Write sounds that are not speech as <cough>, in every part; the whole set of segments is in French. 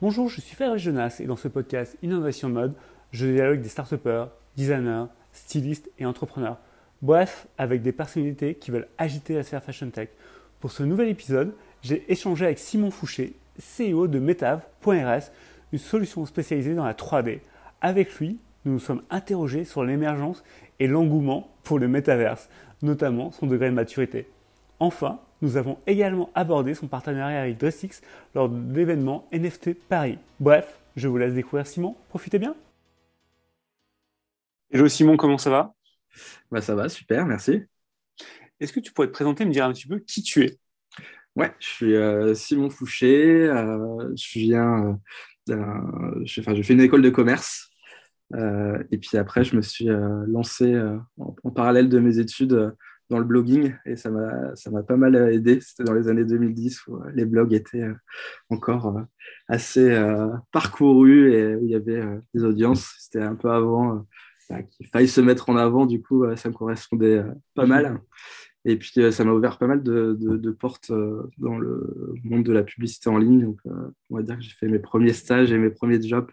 Bonjour, je suis Frédéric Jonas et dans ce podcast Innovation Mode, je dialogue des start designers, stylistes et entrepreneurs. Bref, avec des personnalités qui veulent agiter la sphère fashion tech. Pour ce nouvel épisode, j'ai échangé avec Simon Fouché, CEO de Metav.rs, une solution spécialisée dans la 3D. Avec lui, nous nous sommes interrogés sur l'émergence et l'engouement pour le métaverse, notamment son degré de maturité. Enfin, nous avons également abordé son partenariat avec Dressix lors de l'événement NFT Paris. Bref, je vous laisse découvrir Simon. Profitez bien. Hello Simon, comment ça va? Bah Ça va, super, merci. Est-ce que tu pourrais te présenter et me dire un petit peu qui tu es? Ouais, je suis euh, Simon Fouché. Euh, je viens, euh, je, enfin, je fais une école de commerce. et puis après, je me suis lancé en, parallèle de mes études dans le blogging et ça m'a ça m'a pas mal aidé. C'était dans les années 2010 où euh, les blogs étaient euh, encore euh, assez parcourus et où il y avait des audiences. C'était un peu avant bah, qu'il faille se mettre en avant. Du coup, ça me correspondait pas mal. Et puis, ça m'a ouvert pas mal de, de, portes dans le monde de la publicité en ligne. Donc, on va dire que j'ai fait mes premiers stages et mes premiers jobs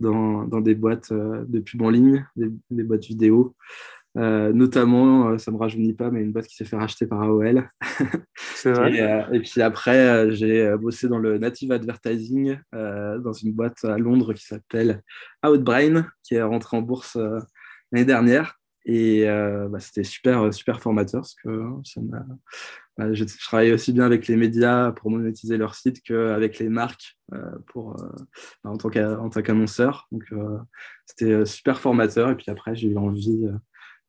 dans, dans des boîtes de pub en ligne, des, des boîtes vidéo. Euh, notamment, euh, ça me rajeunit pas, mais une boîte qui s'est fait racheter par AOL. C'est vrai. Euh, et, puis après, j'ai bossé dans le native advertising dans une boîte à Londres qui s'appelle Outbrain, qui est rentrée en bourse l'année dernière. Et bah, c'était super, super formateur parce que ça bah, je, travaillais aussi bien avec les médias pour monétiser leur site qu'avec les marques pour, bah, en tant qu'annonceur. Donc c'était super formateur. Et puis après, j'ai eu envie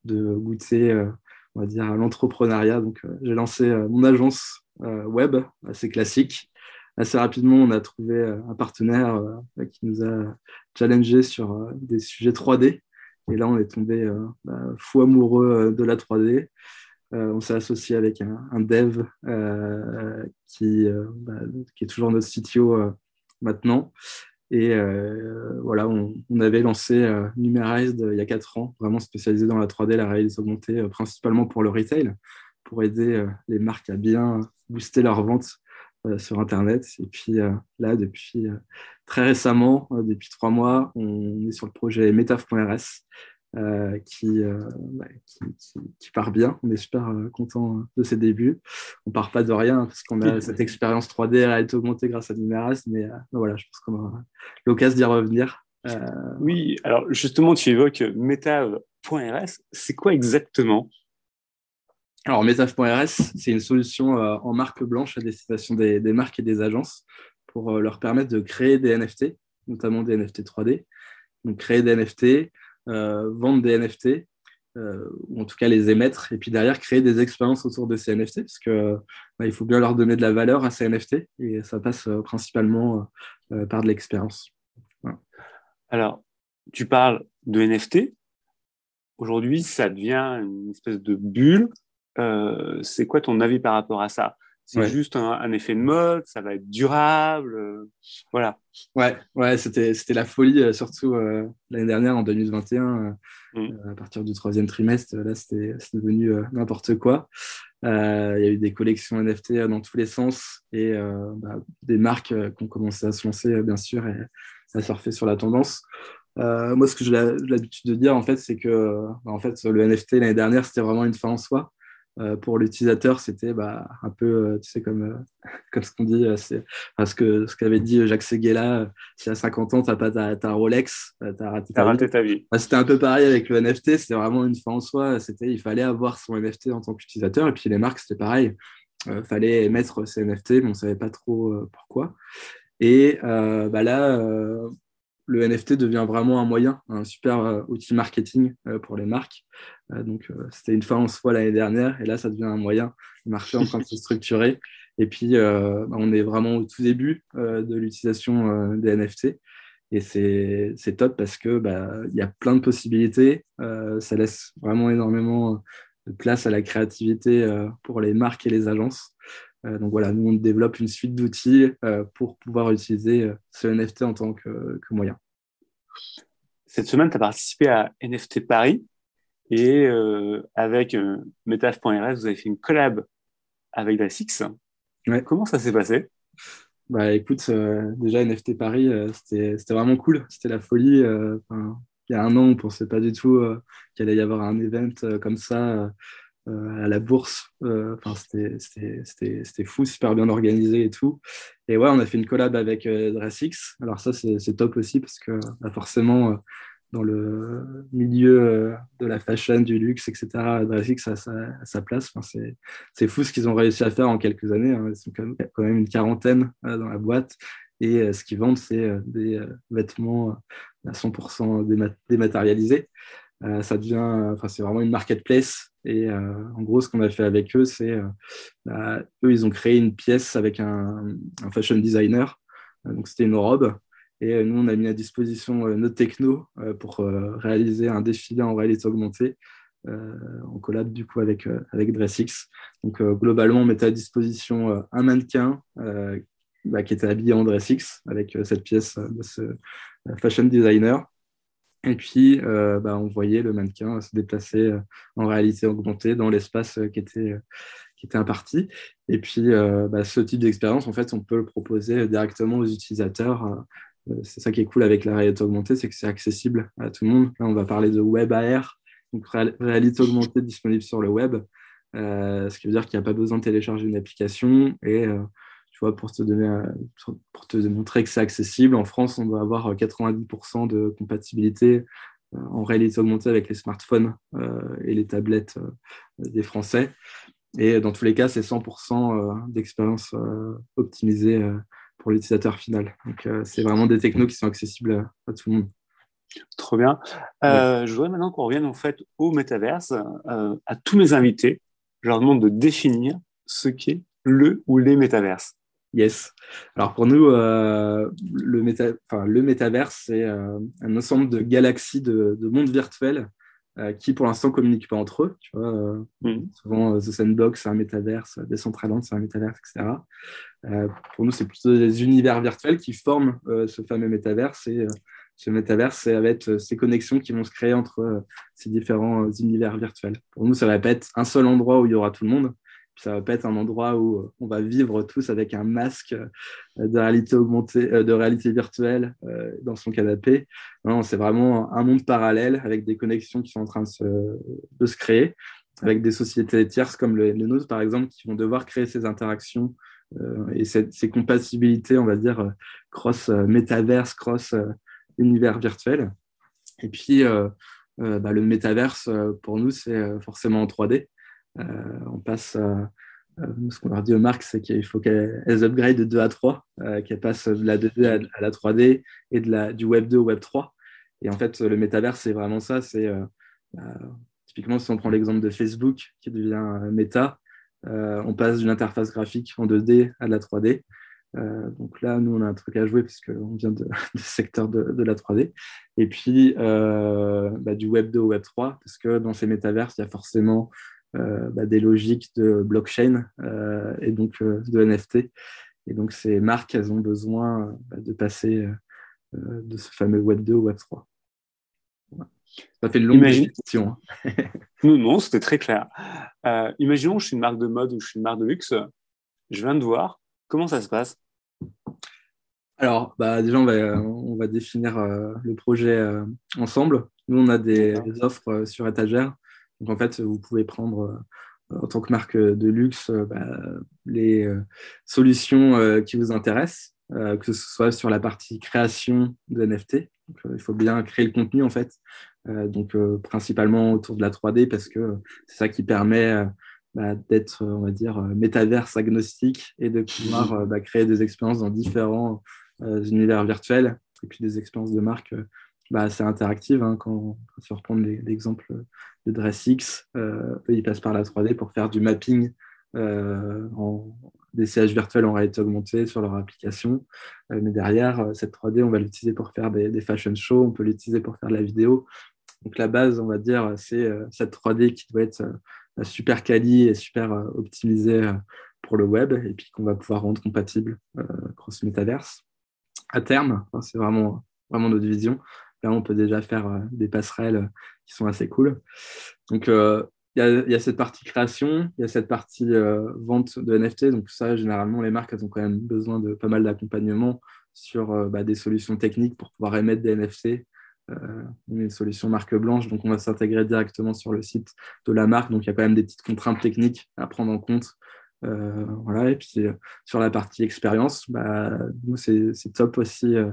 de goûter, euh, on va dire, l'entrepreneuriat. Donc, euh, j'ai lancé euh, mon agence web, assez classique. Assez rapidement, on a trouvé un partenaire qui nous a challengé sur des sujets 3D. Et là, on est tombé bah, fou amoureux de la 3D. on s'est associé avec un, dev qui, bah, qui, est toujours notre CTO maintenant. Et euh, voilà, on, avait lancé euh, Numerized il y a quatre ans, vraiment spécialisé dans la 3D, la réalité augmentée, euh, principalement pour le retail, pour aider les marques à bien booster leurs ventes sur Internet. Et puis là, depuis très récemment, depuis trois mois, on est sur le projet Metaf.rs, euh, bah, qui, qui, part bien. On est super euh, content de ses débuts. On part pas de rien parce qu'on a <laughs> cette expérience 3D à être augmentée grâce à Numeras, mais euh, voilà, je pense qu'on aura l'occasion d'y revenir. Oui, alors justement, tu évoques Metav.rs. C'est quoi exactement? Alors, Metav.rs, c'est une solution en marque blanche à destination des, des, marques et des agences pour leur permettre de créer des NFT, notamment des NFT 3D. Donc, créer des NFT, euh, vendre des NFT, euh, ou en tout cas les émettre, et puis derrière créer des expériences autour de ces NFT, parce que bah, il faut bien leur donner de la valeur à ces NFT, et ça passe euh, principalement par de l'expérience. Alors, tu parles de NFT. Aujourd'hui, ça devient une espèce de bulle. c'est quoi ton avis par rapport à ça? C'est juste un, effet de mode, ça va être durable. Euh, voilà. Ouais, ouais c'était, c'était la folie, euh, surtout euh, l'année dernière, en 2021, mm. à partir du troisième trimestre. Là, c'était, devenu n'importe quoi. Il y a eu des collections NFT dans tous les sens et bah, des marques qui ont commencé à se lancer, bien sûr, et à surfer sur la tendance. moi, ce que j'ai l'habitude de dire, en fait, c'est que bah, en fait, le NFT l'année dernière, c'était vraiment une fin en soi. Euh, pour l'utilisateur, c'était bah, un peu, euh, tu sais, comme, euh, <laughs> comme ce qu'on dit, c'est parce que ce qu'avait dit Jacques Seguela, si à 50 ans, tu n'as pas ta, Rolex, tu as raté, ta, vie. Bah, c'était un peu pareil avec le NFT, c'était vraiment une fin en soi. C'était, il fallait avoir son NFT en tant qu'utilisateur, et puis les marques, c'était pareil. Il fallait mettre ses NFT, mais on ne savait pas trop pourquoi. Et bah là, le NFT devient vraiment un moyen, un super euh, outil marketing euh, pour les marques. Euh, donc, c'était une fin en soi l'année dernière, et là, ça devient un moyen. Le marché est en train de se structurer. <laughs> Et puis, bah, on est vraiment au tout début de l'utilisation des NFT. Et c'est top parce que bah, y a plein de possibilités. ça laisse vraiment énormément de place à la créativité pour les marques et les agences. Donc voilà, nous on développe une suite d'outils pour pouvoir utiliser ce NFT en tant que, que moyen. Cette semaine, tu as participé à NFT Paris et euh, avec euh, Metaf.rs, vous avez fait une collab avec la Six. Comment ça s'est passé? Bah écoute, déjà NFT Paris, c'était vraiment cool, c'était la folie. il y a un an, on ne pensait pas du tout qu'il allait y avoir un event comme ça à la bourse. Enfin, c'était fou, super bien organisé et tout. Et ouais, on a fait une collab avec Dressix. Alors ça, c'est top aussi parce que bah, forcément, dans le milieu euh, de la fashion, du luxe, etc. Dressix a sa, place. Enfin, c'est fou ce qu'ils ont réussi à faire en quelques années. Hein. Ils sont quand même, une quarantaine euh, dans la boîte. Et euh, ce qu'ils vendent, c'est des vêtements à 100% dématérialisés. ça devient, enfin, c'est vraiment une marketplace. Et en gros, ce qu'on a fait avec eux, c'est, bah, eux, ils ont créé une pièce avec un, fashion designer. donc, c'était une robe et euh, nous, on a mis à disposition euh, notre techno euh, pour réaliser un défilé en réalité augmentée. en collab du coup avec, avec DressX. Donc globalement, on mettait à disposition un mannequin bah, qui était habillé en DressX avec cette pièce de ce fashion designer. Et puis, bah, on voyait le mannequin se déplacer en réalité augmentée dans l'espace qui était, qui était imparti. Et puis, bah, ce type d'expérience, en fait, on peut le proposer directement aux utilisateurs euh, c'est ça qui est cool avec la réalité augmentée, c'est que c'est accessible à tout le monde. Là, on va parler de web AR, donc réalité augmentée disponible sur le web, euh, ce qui veut dire qu'il n'y a pas besoin de télécharger une application. Euh, vois, pour te, donner, pour te montrer que c'est accessible, en France, on doit avoir 90% de compatibilité en réalité augmentée avec les smartphones et les tablettes des Français. Et dans tous les cas, c'est 100% d'expérience optimisée pour l'utilisateur final. Donc, euh, c'est vraiment des technos qui sont accessibles à, tout le monde. Trop bien. Euh, je voudrais maintenant qu'on revienne en fait au métaverse. Euh, à tous mes invités, je leur demande de définir ce qu'est le ou les métaverses. Yes. Alors pour nous, le, méta... enfin, le métaverse, c'est un ensemble de galaxies de, de mondes virtuels qui pour l'instant communiquent pas entre eux. Tu vois, mm. Souvent, The Sandbox, c'est un métaverse, Decentraland, c'est un métaverse, etc. Euh, pour nous, c'est plutôt des univers virtuels qui forment euh, ce fameux métaverse. Et euh, ce métaverse, ça va être ces connexions qui vont se créer entre ces différents univers virtuels. Pour nous, ça va pas être un seul endroit où il y aura tout le monde. Ça va pas être un endroit où on va vivre tous avec un masque de réalité augmentée, de réalité virtuelle dans son canapé. Non, c'est vraiment un monde parallèle avec des connexions qui sont en train de se, de se créer, avec des sociétés tierces comme le, nôtres, par exemple, qui vont devoir créer ces interactions euh, et ces compatibilités, on va dire, euh, cross euh, métaverse, cross univers virtuel. Et puis, bah, le métaverse, pour nous, c'est forcément en 3D. On passe ce qu'on leur dit aux marques, c'est qu'il faut qu'elles upgrade de 2 à 3, qu'elles passent de la 2D à, la 3D et de la, du Web 2 au Web 3. Et en fait, le métaverse, c'est vraiment ça. C'est bah, typiquement si on prend l'exemple de Facebook qui devient Meta, euh, on passe d'une interface graphique en 2D à de la 3D. Euh, donc là, nous, on a un truc à jouer puisqu'on vient de, <laughs> du secteur de, la 3D. Et puis, euh, bah, du Web 2 au Web 3, parce que dans ces métaverses, il y a forcément bah, des logiques de blockchain et donc de NFT. Et donc, ces marques, elles ont besoin bah, de passer de ce fameux Web 2 au Web 3. Ça fait une longue question. Hein. <laughs> non, non, c'était très clair. Euh, imaginons que je suis une marque de mode ou je suis une marque de luxe. Je viens de voir. Comment ça se passe? Alors, bah, déjà, on va, on va définir euh, le projet euh, ensemble. Nous, on a des, offres sur étagère. Donc, en fait, vous pouvez prendre en tant que marque de luxe bah, les solutions qui vous intéressent, que ce soit sur la partie création de NFT. il faut bien créer le contenu, en fait. Euh, donc euh, principalement autour de la 3D parce que c'est ça qui permet euh, bah, d'être, on va dire, métaverse agnostique et de pouvoir bah, créer des expériences dans différents univers virtuels et puis des expériences de marque bah, assez interactives. Hein, quand, quand, reprends l'exemple de DressX, eux, ils passent par la 3D pour faire du mapping en, des sièges virtuels en réalité augmentée sur leur application. mais derrière, cette 3D, on va l'utiliser pour faire des, fashion shows, on peut l'utiliser pour faire de la vidéo. Donc la base, on va dire, c'est euh, cette 3D qui doit être euh, super quali et super euh, optimisée pour le web et puis qu'on va pouvoir rendre compatible cross metaverse. À terme, c'est vraiment, vraiment notre vision. Là, on peut déjà faire des passerelles qui sont assez cool. Donc, il y, a, cette partie création, il y a cette partie vente de NFT. Donc ça, généralement, les marques, elles ont quand même besoin de pas mal d'accompagnement sur bah, des solutions techniques pour pouvoir émettre des NFT. Euh, une solution marque blanche, donc on va s'intégrer directement sur le site de la marque. Donc il y a quand même des petites contraintes techniques à prendre en compte. Euh, voilà, et puis sur la partie expérience, bah, nous c'est top aussi euh,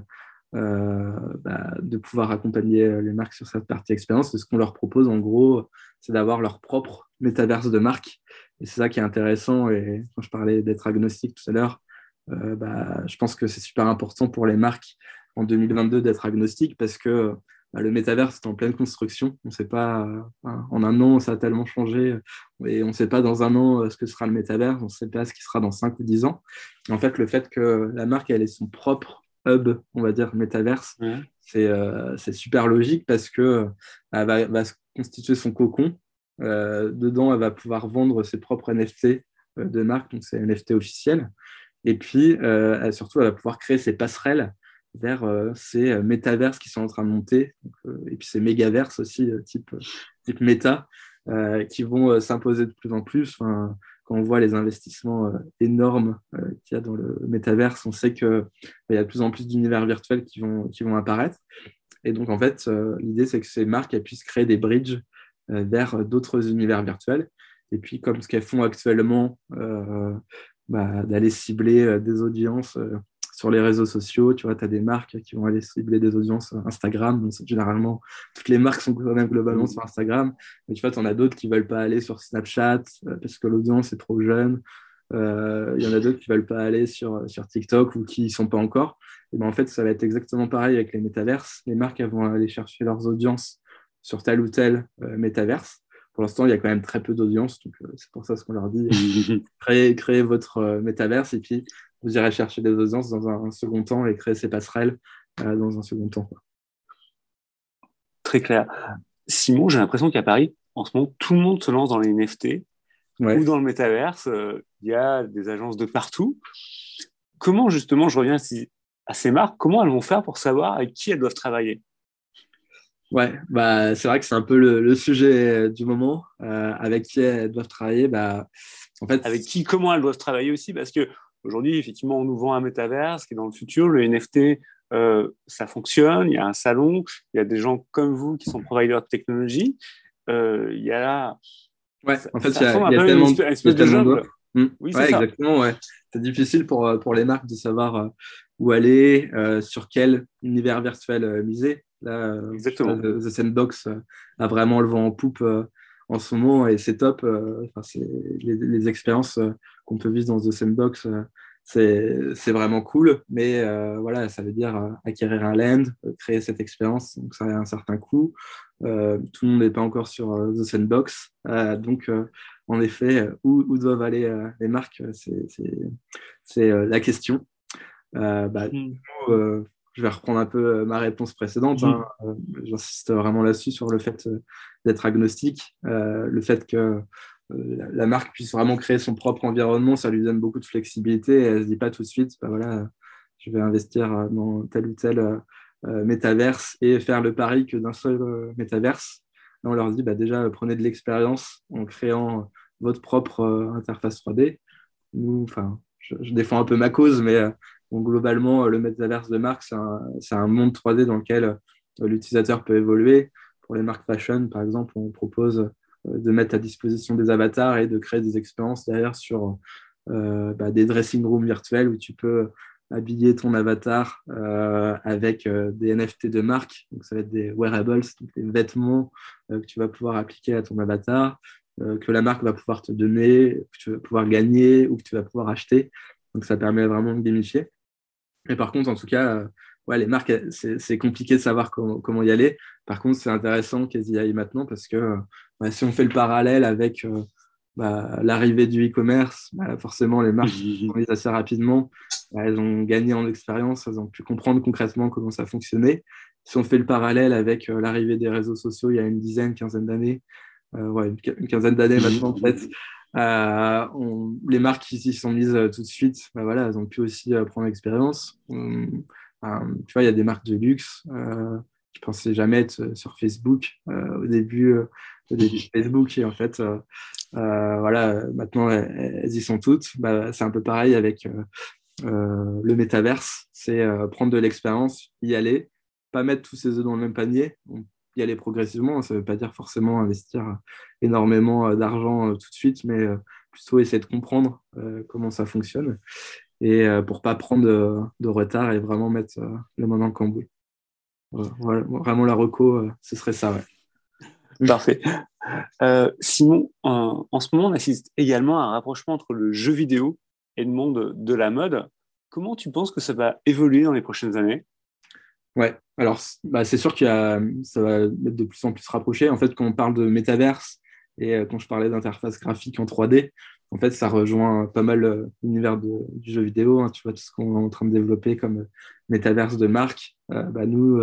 bah, de pouvoir accompagner les marques sur cette partie expérience. Ce qu'on leur propose en gros, c'est d'avoir leur propre métaverse de marque. Et c'est ça qui est intéressant. Et quand je parlais d'être agnostique tout à l'heure, bah, je pense que c'est super important pour les marques en 2022 d'être agnostique parce que bah, le métavers est en pleine construction. On ne sait pas, euh, en un an, ça a tellement changé et on ne sait pas dans un an euh, ce que sera le métavers, on ne sait pas ce qui sera dans 5 ou 10 ans. en fait, le fait que la marque elle ait son propre hub, on va dire, métaverse, euh, c'est super logique parce que elle va, va, constituer son cocon. dedans, elle va pouvoir vendre ses propres NFT de marque, donc c'est NFT officiel. Et puis, surtout, elle va pouvoir créer ses passerelles vers euh, ces euh, métaverses qui sont en train de monter, euh, et puis ces mégaverses aussi, type, type méta, qui vont s'imposer de plus en plus. On voit les investissements énormes qu'il y a dans le métaverse, on sait qu'il y a de plus en plus d'univers virtuels qui vont, qui vont apparaître. Et donc, en fait, l'idée, c'est que ces marques puissent créer des bridges vers d'autres univers virtuels. Et puis, comme ce qu'elles font actuellement, bah, d'aller cibler des audiences sur les réseaux sociaux, tu vois, tu as des marques qui vont aller cibler des audiences Instagram. Donc, généralement, toutes les marques sont quand même globalement sur Instagram. Mais tu vois, tu en as d'autres qui ne veulent pas aller sur Snapchat euh, parce que l'audience est trop jeune. Euh, il y en a d'autres qui ne veulent pas aller sur, sur TikTok ou qui n'y sont pas encore. Et ben, en fait, ça va être exactement pareil avec les métaverses. Les marques elles vont aller chercher leurs audiences sur tel ou tel euh, métaverse. Pour l'instant, il y a quand même très peu d'audience, donc c'est pour ça ce qu'on leur dit. <laughs> créez, créez votre métaverse et puis vous irez chercher des audiences dans un, second temps et créer ces passerelles euh, dans un second temps. Très clair. Simon, j'ai l'impression qu'à Paris, en ce moment, tout le monde se lance dans les NFT ou dans le métaverse. Euh, il y a des agences de partout. Comment, justement, je reviens à ces marques, comment elles vont faire pour savoir avec qui elles doivent travailler? Ouais, bah, c'est vrai que c'est un peu le, sujet du moment. Euh, avec qui elles doivent travailler bah, en fait, Avec qui, comment elles doivent travailler aussi? Parce que Aujourd'hui, effectivement, on nous vend un métaverse qui est dans le futur. Le NFT, euh, ça fonctionne. Il y a un salon. Il y a des gens comme vous qui sont providers de technologie. Euh, il y a. Ouais, en fait, il y a, tellement, de hmm. Oui, ouais, exactement. Ouais. C'est difficile pour, euh, pour les marques de savoir où aller, sur quel univers virtuel miser. Là, Exactement. The Sandbox a vraiment le vent en poupe en ce moment et c'est top. Enfin, les, les, expériences qu'on peut vivre dans The Sandbox, euh, c'est vraiment cool, mais euh, voilà, ça veut dire euh, acquérir un land, créer cette expérience, donc ça a un certain coût. tout le monde n'est pas encore sur The Sandbox, donc en effet, où, doivent aller les marques, c'est la question. Bah, mm. je vais reprendre un peu ma réponse précédente. Hein. J'insiste vraiment là-dessus sur le fait d'être agnostique, le fait que euh, la marque puisse vraiment créer son propre environnement, ça lui donne beaucoup de flexibilité et elle ne se dit pas tout de suite, bah voilà, je vais investir euh, dans tel ou tel euh, métaverse et faire le pari que d'un seul métaverse. on leur dit bah déjà, prenez de l'expérience en créant votre propre interface 3D. Nous, enfin, je, défends un peu ma cause, mais globalement, le métaverse de marque, c'est un, monde 3D dans lequel l'utilisateur peut évoluer. Pour les marques fashion, par exemple, on propose euh, de mettre à disposition des avatars et de créer des expériences derrière sur euh, bah, des dressing rooms virtuels où tu peux habiller ton avatar euh, avec des NFT de marque. Donc, ça va être des wearables, des vêtements que tu vas pouvoir appliquer à ton avatar, que la marque va pouvoir te donner, que tu vas pouvoir gagner ou que tu vas pouvoir acheter. Donc, ça permet vraiment de gamifier. Et par contre, en tout cas, ouais, les marques, c'est compliqué de savoir comment, comment, y aller. Par contre, c'est intéressant qu'elles y aillent maintenant parce que bah, si on fait le parallèle avec euh, bah, l'arrivée du e-commerce, bah, forcément, les marques <laughs> sont assez rapidement. elles ont gagné en expérience, elles ont pu comprendre concrètement comment ça fonctionnait. Si on fait le parallèle avec euh, l'arrivée des réseaux sociaux il y a une dizaine, quinzaine d'années, euh, ouais, une, quinzaine d'années <laughs> maintenant, en fait, les marques qui s'y sont mises tout de suite, voilà, elles ont pu aussi prendre l'expérience. Tu vois, il y a des marques de luxe qui pensaient jamais être sur Facebook au début, au début de Facebook. Et en fait, voilà, maintenant, elles, y sont toutes. Bah, c'est un peu pareil avec le métaverse. C'est prendre de l'expérience, y aller, pas mettre tous ses œufs dans le même panier y aller progressivement. Ça ne veut pas dire forcément investir énormément d'argent tout de suite, mais plutôt essayer de comprendre comment ça fonctionne et pour pas prendre de, retard et vraiment mettre le main dans le cambouis. vraiment la reco, ce serait ça. Parfait. Simon, en ce moment, on assiste également à un rapprochement entre le jeu vidéo et le monde de la mode. Comment tu penses que ça va évoluer dans les prochaines années? Ouais, alors bah, c'est sûr que ça va être de plus en plus rapproché. En fait, quand on parle de métaverse et euh, quand je parlais d'interface graphique en 3D, en fait, ça rejoint pas mal euh, l'univers du jeu vidéo. Hein. tu vois, tout ce qu'on est en train de développer comme euh, métaverse de marque. bah, nous,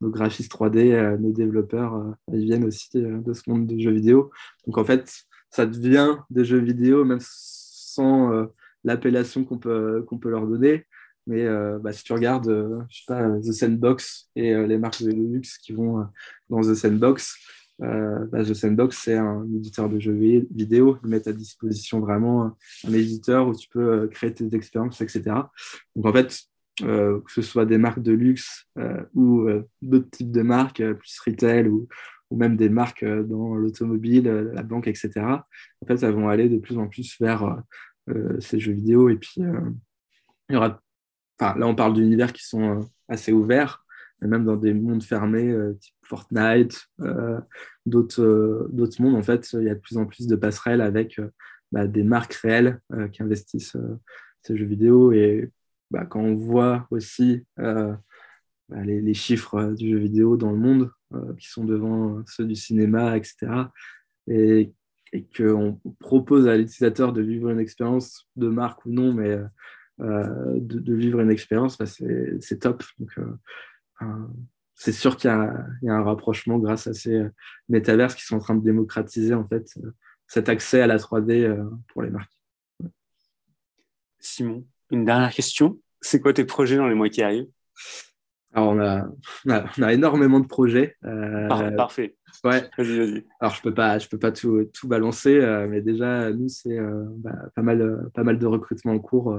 nos graphistes 3D, nos développeurs, ils viennent aussi de ce monde du jeu vidéo. Donc, en fait, ça devient des jeux vidéo, même sans l'appellation qu'on peut, peut leur donner. Mais euh, bah, si tu regardes euh, je sais pas, The Sandbox et euh, les marques de luxe qui vont dans The Sandbox, bah, The Sandbox, c'est un éditeur de jeux vidéo. Ils mettent à disposition vraiment un éditeur où tu peux créer tes expériences, etc. Donc en fait, que ce soit des marques de luxe ou d'autres types de marques, plus retail ou, ou même des marques dans l'automobile, la banque, etc. En fait, elles vont aller de plus en plus vers ces jeux vidéo. Et puis, il y aura là, on parle d'univers qui sont euh, assez ouverts, même dans des mondes fermés, euh, type Fortnite, euh, d'autres mondes, en fait, il y a de plus en plus de passerelles avec bah, des marques réelles qui investissent ces jeux vidéo. Et bah, quand on voit aussi bah, les, chiffres du jeu vidéo dans le monde, qui sont devant ceux du cinéma, etc., et, et qu'on propose à l'utilisateur de vivre une expérience de marque ou non, mais euh, de, vivre une expérience, c'est top. Donc, euh, c'est sûr qu'il y, y, a un rapprochement grâce à ces euh, métaverses qui sont en train de démocratiser en fait cet accès à la 3D pour les marques. Simon, une dernière question. C'est quoi tes projets dans les mois qui arrivent? Alors, on a, on, a, énormément de projets. Parfait. Ouais. Vas-y, vas-y. Alors, je ne peux pas, je peux pas tout, tout balancer, mais déjà, nous, c'est bah, pas, mal, pas mal de recrutements en cours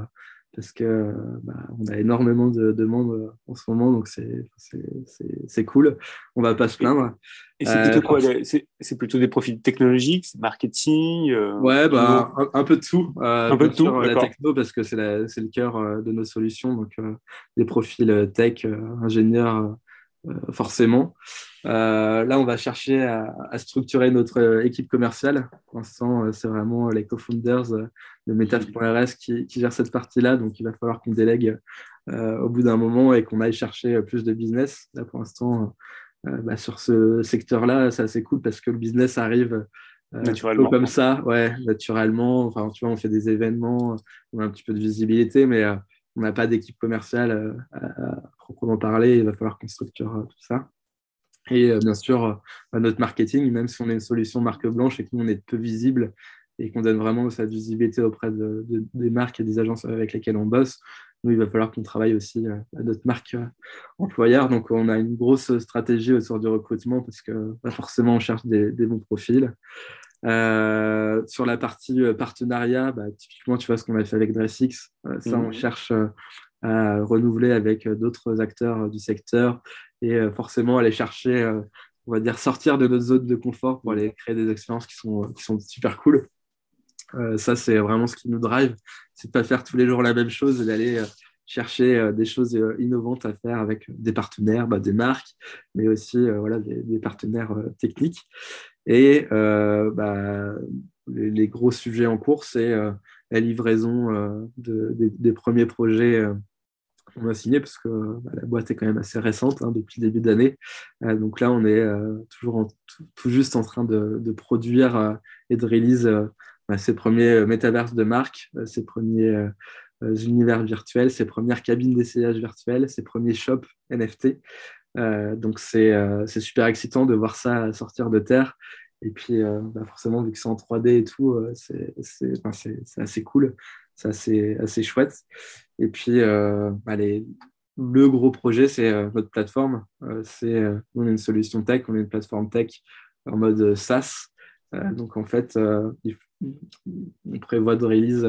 parce que bah, on a énormément de demandes euh, en ce moment, donc c'est cool. On va pas se plaindre. Et c'est plutôt quoi euh, C'est plutôt des profils technologiques, marketing euh, Ouais, bah, un, peu de tout. un peu de tout. La techno, parce que c'est le cœur de nos solutions, donc des profils tech, ingénieurs, forcément. là, on va chercher à, structurer notre équipe commerciale. Pour l'instant, c'est vraiment les co-founders de Metaf.rs qui, qui, gère cette partie-là. Donc, il va falloir qu'on délègue euh, au bout d'un moment et qu'on aille chercher plus de business. Là, pour l'instant, euh, bah, sur ce secteur-là, c'est assez cool parce que le business arrive euh, naturellement. comme ça, ouais, naturellement. Enfin, tu vois, on fait des événements, on a un petit peu de visibilité, mais on n'a pas d'équipe commerciale à, parler. Il va falloir qu'on structure tout ça. Et bien sûr, notre marketing, même si on est une solution marque blanche et que nous, on est peu visible et qu'on donne vraiment sa visibilité auprès de, des marques et des agences avec lesquelles on bosse, nous, il va falloir qu'on travaille aussi euh, à notre marque euh, employeur. Donc, on a une grosse stratégie autour du recrutement parce que forcément, on cherche des, bons profils. Euh, sur la partie partenariat, bah, typiquement, tu vois ce qu'on a fait avec DressX. ça, on mhm. cherche à renouveler avec d'autres acteurs du secteur et forcément aller chercher, on va dire, sortir de notre zone de confort pour aller créer des expériences qui sont, qui sont super cool. Euh, ça, c'est vraiment ce qui nous drive. C'est de pas faire tous les jours la même chose et d'aller euh, chercher euh, des choses innovantes à faire avec des partenaires, bah, des marques, mais aussi voilà, des, partenaires techniques. Et bah, les, gros sujets en cours, c'est la livraison des, premiers projets qu'on a signés, parce que bah, la boîte est quand même assez récente hein, depuis le début d'année. donc là, on est toujours tout, juste en train de, produire et de release bah, ses premiers euh, métaverses de marque, euh, ses premiers euh, univers virtuels, ses premières cabines d'essayage virtuelles, ses premiers shops NFT. donc c'est super excitant de voir ça sortir de terre. Et puis bah, forcément, vu que c'est en 3D et tout, c'est assez cool, c'est assez, assez chouette. Et puis les, le gros projet, c'est notre plateforme. c'est, on est une solution tech, on est une plateforme tech en mode SaaS. donc en fait, on prévoit de release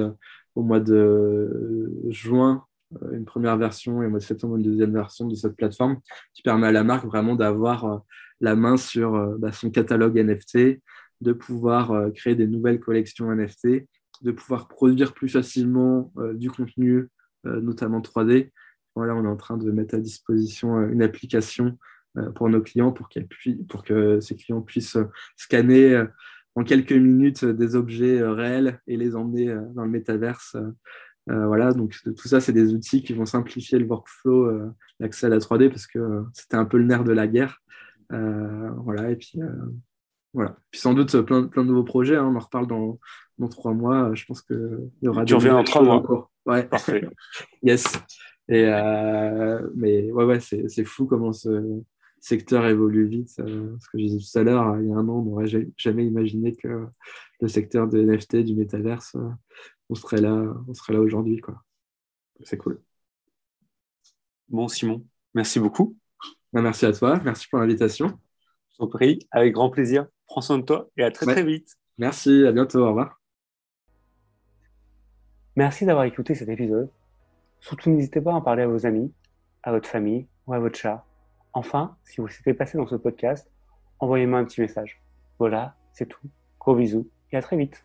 au mois de juin une première version et au mois de septembre une deuxième version de cette plateforme qui permet à la marque vraiment d'avoir la main sur bah, son catalogue NFT, de pouvoir créer des nouvelles collections NFT, de pouvoir produire plus facilement du contenu, notamment 3D. Voilà, on est en train de mettre à disposition une application pour nos clients pour, pour que ces clients puissent scanner en quelques minutes des objets réels et les emmener dans le métaverse. voilà, donc tout ça, c'est des outils qui vont simplifier le workflow, l'accès à la 3D, parce que c'était un peu le nerf de la guerre. voilà, et puis voilà. Puis sans doute plein, plein de nouveaux projets. Hein. on en reparle dans, dans trois mois. Je pense qu'il y aura. Tu reviens dans trois mois. Encore. Ouais. Parfait. <laughs> yes. Et euh, mais ouais, ouais, c'est fou comment ce secteur évolue vite. Euh, ce que je disais tout à l'heure, il y a un an, on n'aurait jamais imaginé que le secteur de NFT, du métaverse, euh, on serait là, on serait là aujourd'hui. C'est cool. Bon, Simon, merci beaucoup. Ben, merci à toi. Merci pour l'invitation. Je t'en prie, avec grand plaisir. Prends soin de toi et à très très vite. Merci, à bientôt. Au revoir. Merci d'avoir écouté cet épisode. Surtout, n'hésitez pas à en parler à vos amis, à votre famille ou à votre chat. Enfin, si vous s'était passé dans ce podcast, envoyez-moi un petit message. Voilà, c'est tout. Gros bisous et à très vite.